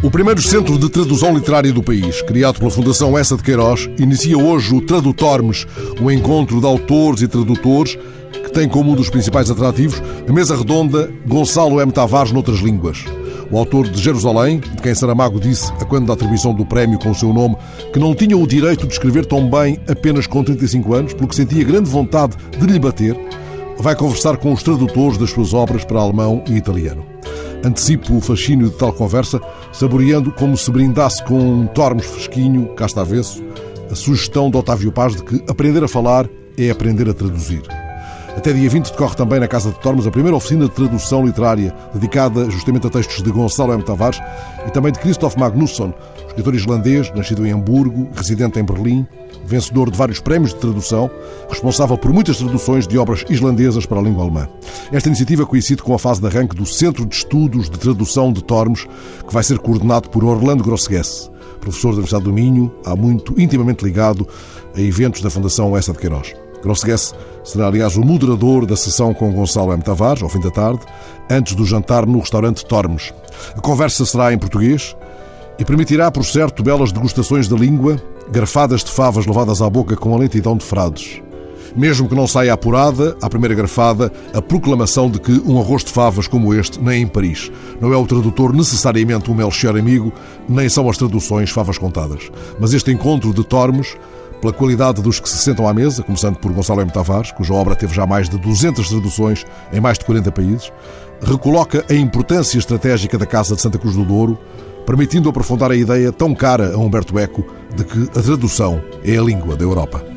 O primeiro centro de tradução literária do país, criado pela Fundação Essa de Queiroz, inicia hoje o Tradutormes, um encontro de autores e tradutores que tem como um dos principais atrativos a mesa redonda Gonçalo M. Tavares noutras línguas. O autor de Jerusalém, de quem Saramago disse, a quando da atribuição do prémio com o seu nome, que não tinha o direito de escrever tão bem apenas com 35 anos, porque sentia grande vontade de lhe bater, vai conversar com os tradutores das suas obras para alemão e italiano. Antecipo o fascínio de tal conversa, saboreando como se brindasse com um tormes fresquinho, casta avesso, a sugestão de Otávio Paz de que aprender a falar é aprender a traduzir. Até dia 20 decorre também na Casa de Tormes a primeira oficina de tradução literária, dedicada justamente a textos de Gonçalo M. Tavares e também de Christoph Magnusson, escritor islandês, nascido em Hamburgo, residente em Berlim, vencedor de vários prémios de tradução, responsável por muitas traduções de obras islandesas para a língua alemã. Esta iniciativa coincide com a fase de arranque do Centro de Estudos de Tradução de Tormes, que vai ser coordenado por Orlando Grossegues, professor da Universidade do Minho, há muito intimamente ligado a eventos da Fundação Essa de Queiroz. Grossegues será, aliás, o moderador da sessão com Gonçalo M. Tavares, ao fim da tarde, antes do jantar no restaurante Tormes. A conversa será em português e permitirá, por certo, belas degustações da língua, garfadas de favas levadas à boca com a lentidão de frades. Mesmo que não saia apurada, à primeira garfada, a proclamação de que um arroz de favas como este nem em Paris. Não é o tradutor necessariamente um Melchior amigo, nem são as traduções favas contadas. Mas este encontro de Tormes pela qualidade dos que se sentam à mesa, começando por Gonçalo M. Tavares, cuja obra teve já mais de 200 traduções em mais de 40 países, recoloca a importância estratégica da Casa de Santa Cruz do Douro, permitindo aprofundar a ideia tão cara a Humberto Eco de que a tradução é a língua da Europa.